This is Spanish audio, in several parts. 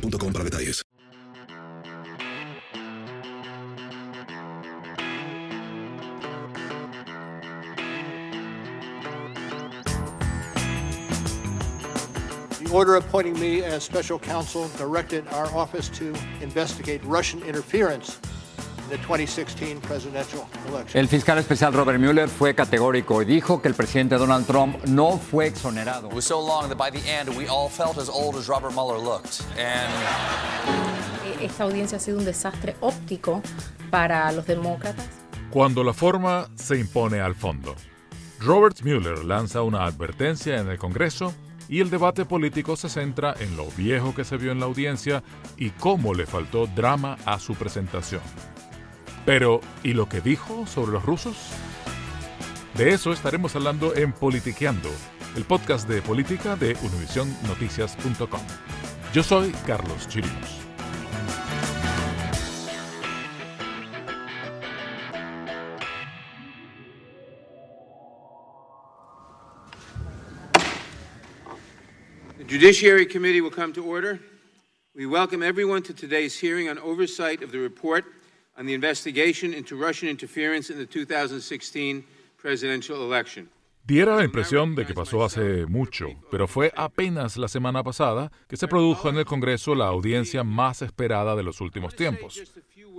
para detalles. The order appointing me as special counsel directed our office to investigate Russian interference El fiscal especial Robert Mueller fue categórico y dijo que el presidente Donald Trump no fue exonerado. It was so long that by the end we all felt as old as Robert Mueller looked. And Esta audiencia ha sido un desastre óptico para los demócratas. Cuando la forma se impone al fondo. Robert Mueller lanza una advertencia en el Congreso y el debate político se centra en lo viejo que se vio en la audiencia y cómo le faltó drama a su presentación. Pero, ¿y lo que dijo sobre los rusos? De eso estaremos hablando en Politiqueando, el podcast de política de univisionnoticias.com. Yo soy Carlos Chirinos. The Judiciary Committee will come to order. We welcome everyone to today's hearing on oversight of the report on the investigation into Russian interference in the 2016 presidential election. Diera la impresión de que pasó hace mucho, pero fue apenas la semana pasada que se produjo en el Congreso la audiencia más esperada de los últimos tiempos,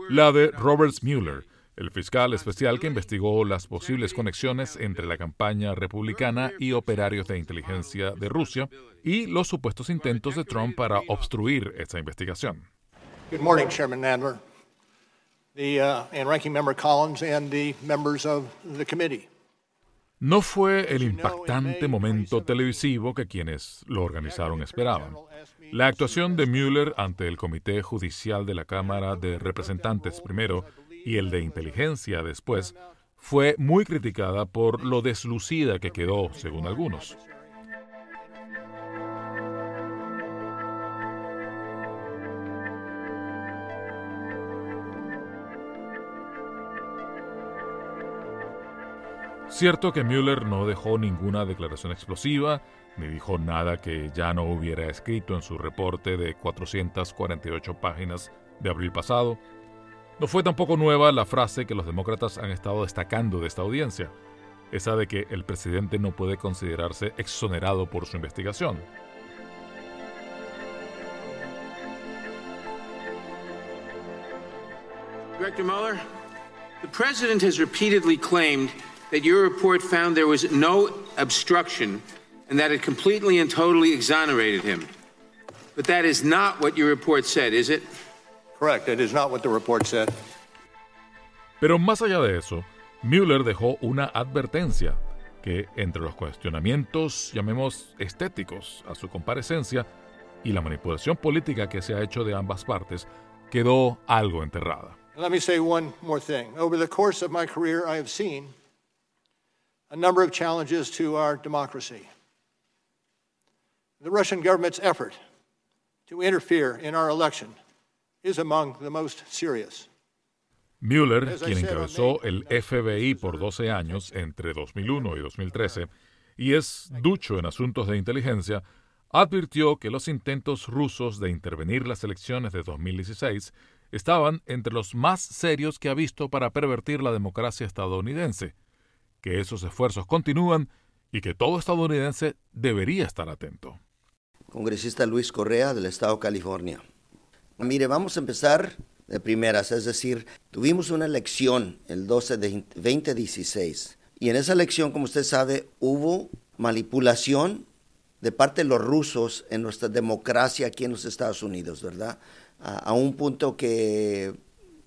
la de Robert Mueller, el fiscal especial que investigó las posibles conexiones entre la campaña republicana y operarios de inteligencia de Rusia y los supuestos intentos de Trump para obstruir esta investigación. Good morning, Chairman Nadler, the, uh, and Ranking Member Collins, and the members of the committee. No fue el impactante momento televisivo que quienes lo organizaron esperaban. La actuación de Mueller ante el Comité Judicial de la Cámara de Representantes primero y el de inteligencia después, fue muy criticada por lo deslucida que quedó, según algunos. Cierto que Mueller no dejó ninguna declaración explosiva, ni dijo nada que ya no hubiera escrito en su reporte de 448 páginas de abril pasado, no fue tampoco nueva la frase que los demócratas han estado destacando de esta audiencia, esa de que el presidente no puede considerarse exonerado por su investigación. Director Mueller, the President has repeatedly claimed that your report found there was no obstruction and that it completely and totally exonerated him. But that is not what your report said, is it? Correct. It is not what the report said. Pero más allá de eso, Mueller dejó una advertencia que entre los cuestionamientos, llamemos estéticos, a su comparecencia y la manipulación política que se ha hecho de ambas partes, quedó algo enterrada. Let me say one more thing. Over the course of my career, I have seen a number of challenges to our democracy. The Russian government's effort to interfere in our election is among the most serious. Mueller, quien encabezó el FBI por 12 años entre 2001 y 2013 y es ducho en asuntos de inteligencia, advirtió que los intentos rusos de intervenir las elecciones de 2016 estaban entre los más serios que ha visto para pervertir la democracia estadounidense, que esos esfuerzos continúan y que todo estadounidense debería estar atento. Congresista Luis Correa del Estado de California. Mire, vamos a empezar de primeras, es decir, tuvimos una elección el 12 de 2016 y en esa elección, como usted sabe, hubo manipulación de parte de los rusos en nuestra democracia aquí en los Estados Unidos, ¿verdad? A, un punto que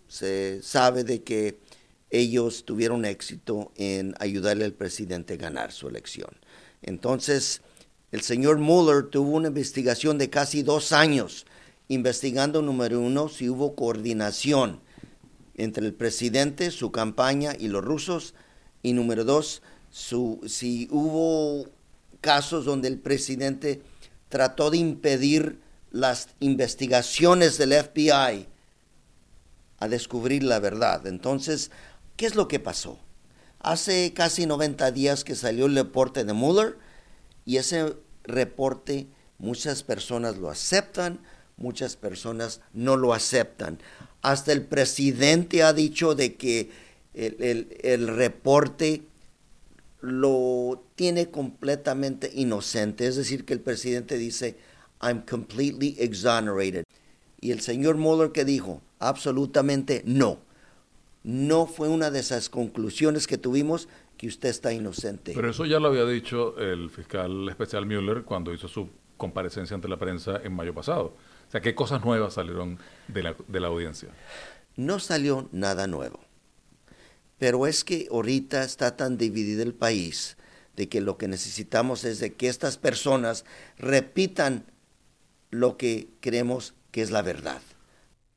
se sabe de que ellos tuvieron éxito en ayudarle al presidente a ganar su elección. Entonces, el señor Mueller tuvo una investigación de casi dos años, investigando, número uno, si hubo coordinación entre el presidente, su campaña y los rusos, y número dos, si hubo casos donde el presidente trató de impedir las investigaciones del FBI a descubrir la verdad. Entonces, ¿qué es lo que pasó? Hace casi 90 días que salió el reporte de Mueller y ese reporte muchas personas lo aceptan, muchas personas no lo aceptan. Hasta el presidente ha dicho de que el, reporte lo tiene completamente inocente, es decir, que el presidente dice, I'm completely exonerated. Y el señor Mueller que dijo, absolutamente no. No fue una de esas conclusiones que tuvimos que usted está inocente. Pero eso ya lo había dicho el fiscal especial Mueller cuando hizo su comparecencia ante la prensa en mayo pasado. O sea, ¿qué cosas nuevas salieron de la, de la audiencia? No salió nada nuevo. Pero es que ahorita está tan dividido el país de que lo que necesitamos es de que estas personas repitan lo que creemos que es la verdad.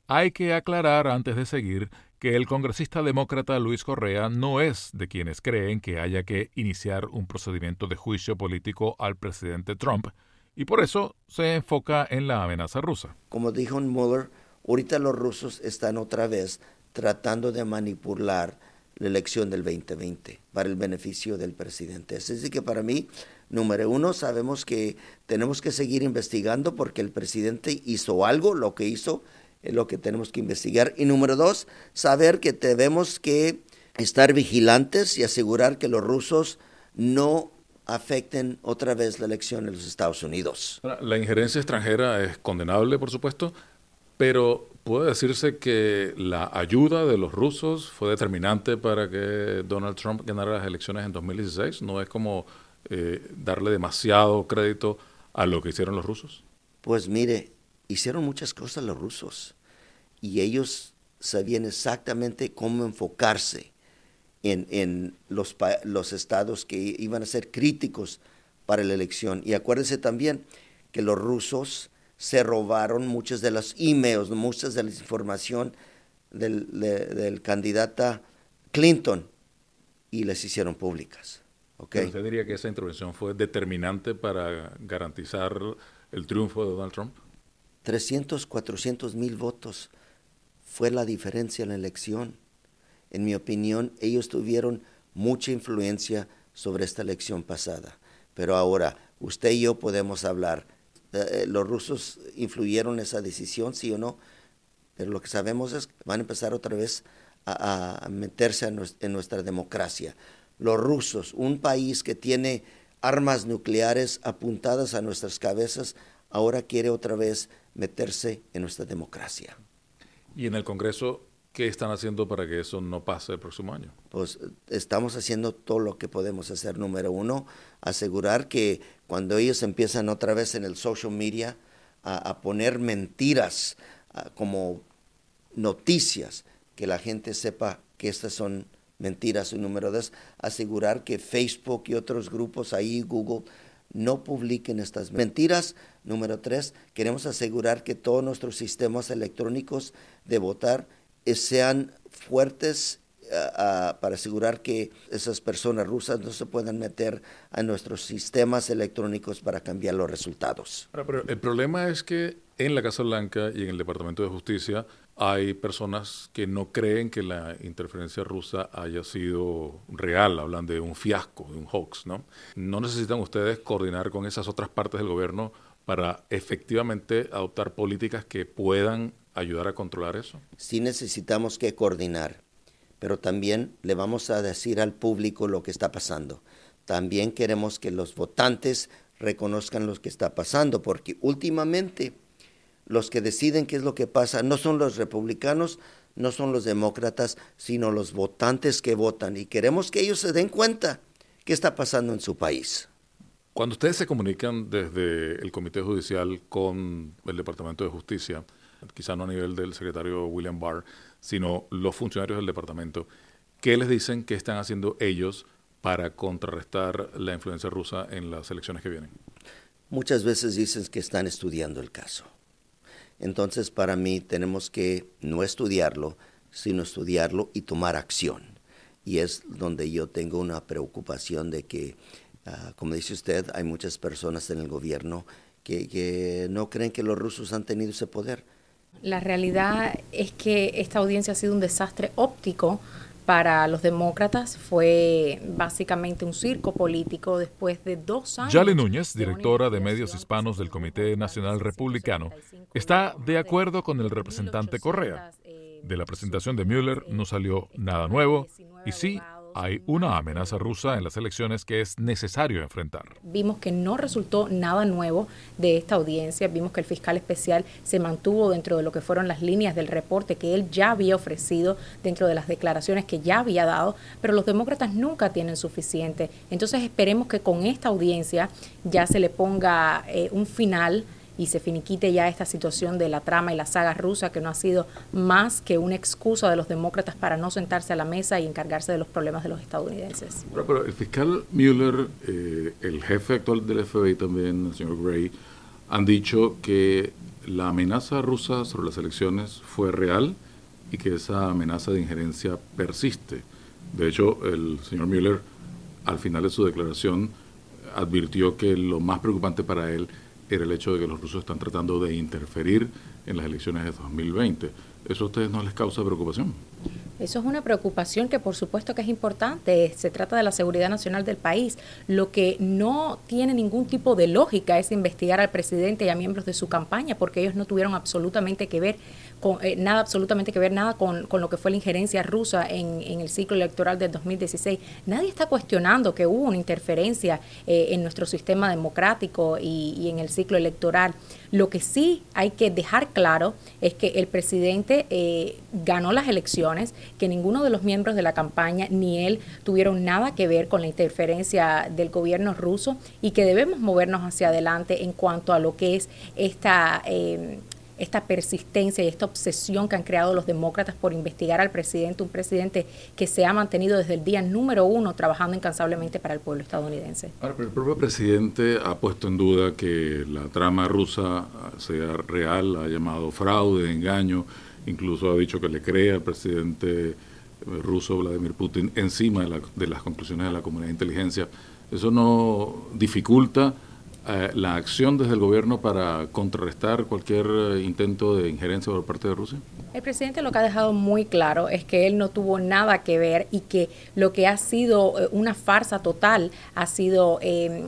Hay que aclarar antes de seguir que el congresista demócrata Luis Correa no es de quienes creen que haya que iniciar un procedimiento de juicio político al presidente Trump y por eso se enfoca en la amenaza rusa. Como dijo Mueller, ahorita los rusos están otra vez tratando de manipular la elección del 2020 para el beneficio del presidente. Así que para mí, número uno, sabemos que tenemos que seguir investigando porque el presidente hizo algo, lo que hizo es lo que tenemos que investigar. Y número dos, saber que tenemos que estar vigilantes y asegurar que los rusos no afecten otra vez la elección en los Estados Unidos. La injerencia extranjera es condenable, por supuesto, pero puede decirse que la ayuda de los rusos fue determinante para que Donald Trump ganara las elecciones en 2016. ¿No es como eh, darle demasiado crédito a lo que hicieron los rusos? Pues mire, hicieron muchas cosas los rusos y ellos sabían exactamente cómo enfocarse en, en los, los estados que iban a ser críticos para la elección. Y acuérdense también que los rusos se robaron muchos de los emails, muchas de la información del, del candidata Clinton y les hicieron públicas. ¿Usted diría que esa intervención fue determinante para garantizar el triunfo de Donald Trump? 300, 400 mil votos fue la diferencia en la elección. En mi opinión, ellos tuvieron mucha influencia sobre esta elección pasada. Pero ahora, usted y yo podemos hablar eh, los rusos influyeron en esa decisión, sí o no, pero lo que sabemos es que van a empezar otra vez a, meterse en nuestra, democracia. Los rusos, un país que tiene armas nucleares apuntadas a nuestras cabezas, ahora quiere otra vez meterse en nuestra democracia. ¿Y en el Congreso qué están haciendo para que eso no pase el próximo año? Pues estamos haciendo todo lo que podemos hacer. Número uno, asegurar que cuando ellos empiezan otra vez en el social media a, poner mentiras como noticias, que la gente sepa que estas son mentiras y número dos, asegurar que Facebook y otros grupos ahí, Google, no publiquen estas mentiras. Número tres, queremos asegurar que todos nuestros sistemas electrónicos de votar eh, sean fuertes eh, para asegurar que esas personas rusas no se puedan meter a nuestros sistemas electrónicos para cambiar los resultados. el problema es que en la Casa Blanca y en el Departamento de Justicia hay personas que no creen que la interferencia rusa haya sido real, hablan de un fiasco, de un hoax, ¿no? ¿No necesitan ustedes coordinar con esas otras partes del gobierno para efectivamente adoptar políticas que puedan ayudar a controlar eso? Sí necesitamos que coordinar, pero también le vamos a decir al público lo que está pasando. También queremos que los votantes reconozcan lo que está pasando, porque últimamente los que deciden qué es lo que pasa no son los republicanos, no son los demócratas, sino los votantes que votan. Y queremos que ellos se den cuenta qué está pasando en su país. Cuando ustedes se comunican desde el Comité Judicial con el Departamento de Justicia, quizá no a nivel del secretario William Barr, sino los funcionarios del departamento, ¿qué les dicen que están haciendo ellos para contrarrestar la influencia rusa en las elecciones que vienen? Muchas veces dicen que están estudiando el caso. Entonces, para mí tenemos que no estudiarlo, sino estudiarlo y tomar acción. Y es donde yo tengo una preocupación de que, ah, como dice usted, hay muchas personas en el gobierno que, que no creen que los rusos han tenido ese poder. La realidad es que esta audiencia ha sido un desastre óptico para los demócratas fue básicamente un circo político después de dos años. Yale Núñez, directora de medios hispanos del Comité Nacional Republicano, está de acuerdo con el representante Correa. De la presentación de Mueller no salió nada nuevo y sí hay una amenaza rusa en las elecciones que es necesario enfrentar. Vimos que no resultó nada nuevo de esta audiencia, vimos que el fiscal especial se mantuvo dentro de lo que fueron las líneas del reporte que él ya había ofrecido, dentro de las declaraciones que ya había dado, pero los demócratas nunca tienen suficiente. Entonces esperemos que con esta audiencia ya se le ponga eh, un final y se finiquite ya esta situación de la trama y la saga rusa, que no ha sido más que una excusa de los demócratas para no sentarse a la mesa y encargarse de los problemas de los estadounidenses. Pero, el fiscal Mueller, eh, el jefe actual del FBI también, el señor Gray, han dicho que la amenaza rusa sobre las elecciones fue real y que esa amenaza de injerencia persiste. De hecho, el señor Mueller, al final de su declaración, advirtió que lo más preocupante para él era el hecho de que los rusos están tratando de interferir en las elecciones de 2020. ¿Eso a ustedes no les causa preocupación? Eso es una preocupación que por supuesto que es importante. Se trata de la seguridad nacional del país. Lo que no tiene ningún tipo de lógica es investigar al presidente y a miembros de su campaña porque ellos no tuvieron absolutamente que ver eh, nada absolutamente que ver nada con, lo que fue la injerencia rusa en, el ciclo electoral del 2016. Nadie está cuestionando que hubo una interferencia eh, en nuestro sistema democrático y, en el ciclo electoral. Lo que sí hay que dejar claro es que el presidente eh, ganó las elecciones, que ninguno de los miembros de la campaña ni él tuvieron nada que ver con la interferencia del gobierno ruso y que debemos movernos hacia adelante en cuanto a lo que es esta esta persistencia y esta obsesión que han creado los demócratas por investigar al presidente, un presidente que se ha mantenido desde el día número uno trabajando incansablemente para el pueblo estadounidense. El propio presidente ha puesto en duda que la trama rusa sea real, ha llamado fraude, engaño, incluso ha dicho que le cree al presidente ruso Vladimir Putin encima de, de las conclusiones de la comunidad de inteligencia. ¿Eso no dificulta eh, la acción desde el gobierno para contrarrestar cualquier eh, intento de injerencia por parte de Rusia? El presidente lo que ha dejado muy claro es que él no tuvo nada que ver y que lo que ha sido eh, una farsa total ha sido e,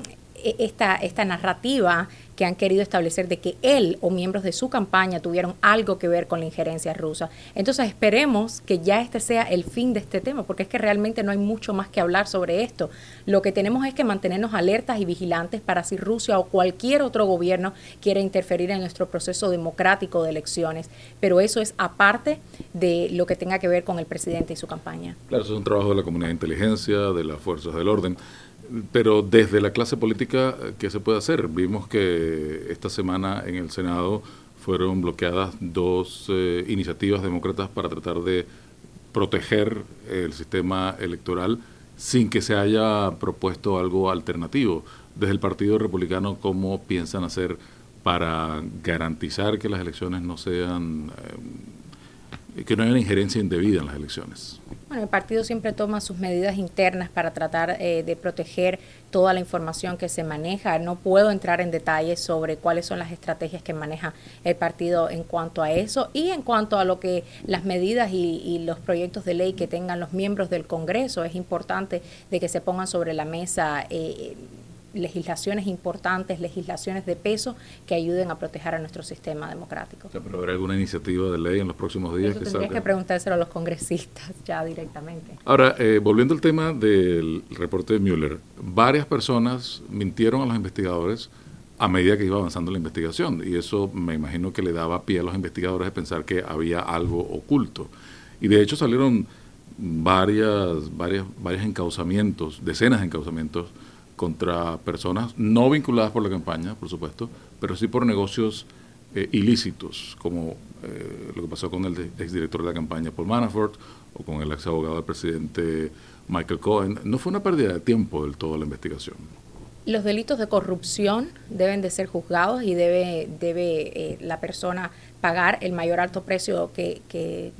esta, esta narrativa que han querido establecer de que él o miembros de su campaña tuvieron algo que ver con la injerencia rusa. Entonces esperemos que ya este sea el fin de este tema, porque es que realmente no hay mucho más que hablar sobre esto. Lo que tenemos es que mantenernos alertas y vigilantes para si Rusia o cualquier otro gobierno quiere interferir en nuestro proceso democrático de elecciones. Pero eso es aparte de lo que tenga que ver con el presidente y su campaña. Claro, eso es un trabajo de la comunidad de inteligencia, de las fuerzas del orden. Pero desde la clase política, ¿qué se puede hacer? Vimos que esta semana en el Senado fueron bloqueadas dos eh, iniciativas demócratas para tratar de proteger el sistema electoral sin que se haya propuesto algo alternativo. Desde el Partido Republicano, ¿cómo piensan hacer para garantizar que las elecciones no sean, eh, que no haya una injerencia indebida en las elecciones? Bueno, el partido siempre toma sus medidas internas para tratar eh, de proteger toda la información que se maneja. No puedo entrar en detalles sobre cuáles son las estrategias que maneja el partido en cuanto a eso y en cuanto a lo que las medidas y, los proyectos de ley que tengan los miembros del Congreso. Es importante de que se pongan sobre la mesa. Eh, legislaciones importantes, legislaciones de peso que ayuden a proteger a nuestro sistema democrático. pero habrá alguna iniciativa de ley en los próximos días Eso que que preguntárselo a los congresistas ya directamente. Ahora, eh, volviendo al tema del reporte de Mueller, varias personas mintieron a los investigadores a medida que iba avanzando la investigación y eso me imagino que le daba pie a los investigadores de pensar que había algo oculto. Y de hecho salieron varias, varias, varios encauzamientos, decenas de encauzamientos contra personas no vinculadas por la campaña, por supuesto, pero sí por negocios eh, ilícitos, como eh, lo que pasó con el exdirector de la campaña Paul Manafort o con el ex abogado del presidente Michael Cohen. No fue una pérdida de tiempo del todo la investigación. Los delitos de corrupción deben de ser juzgados y debe, debe eh, la persona pagar el mayor alto precio que, que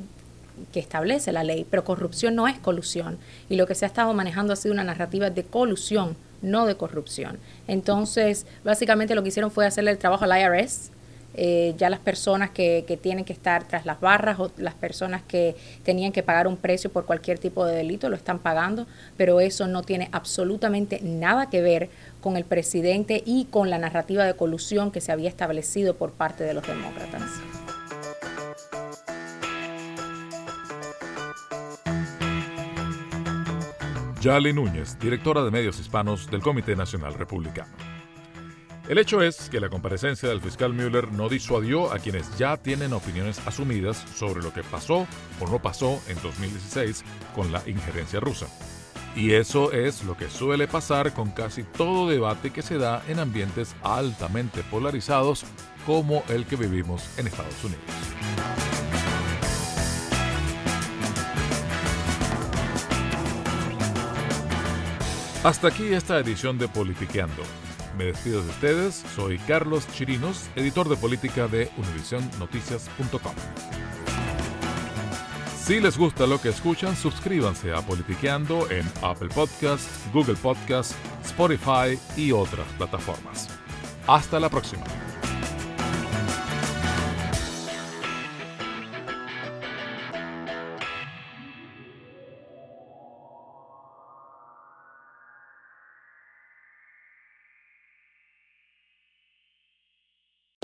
establece la ley, pero corrupción no es colusión. Y lo que se ha estado manejando ha sido una narrativa de colusión no de corrupción. Entonces, básicamente lo que hicieron fue hacerle el trabajo al IRS. Eh, ya las personas que, que, tienen que estar tras las barras o las personas que tenían que pagar un precio por cualquier tipo de delito lo están pagando, pero eso no tiene absolutamente nada que ver con el presidente y con la narrativa de colusión que se había establecido por parte de los demócratas. Yali Núñez, directora de medios hispanos del Comité Nacional Republicano. El hecho es que la comparecencia del fiscal Mueller no disuadió a quienes ya tienen opiniones asumidas sobre lo que pasó o no pasó en 2016 con la injerencia rusa. Y eso es lo que suele pasar con casi todo debate que se da en ambientes altamente polarizados como el que vivimos en Estados Unidos. Hasta aquí esta edición de Politiqueando. Me despido de ustedes, soy Carlos Chirinos, editor de política de UnivisionNoticias.com. Si les gusta lo que escuchan, suscríbanse a Politiqueando en Apple Podcasts, Google Podcasts, Spotify y otras plataformas. Hasta la próxima.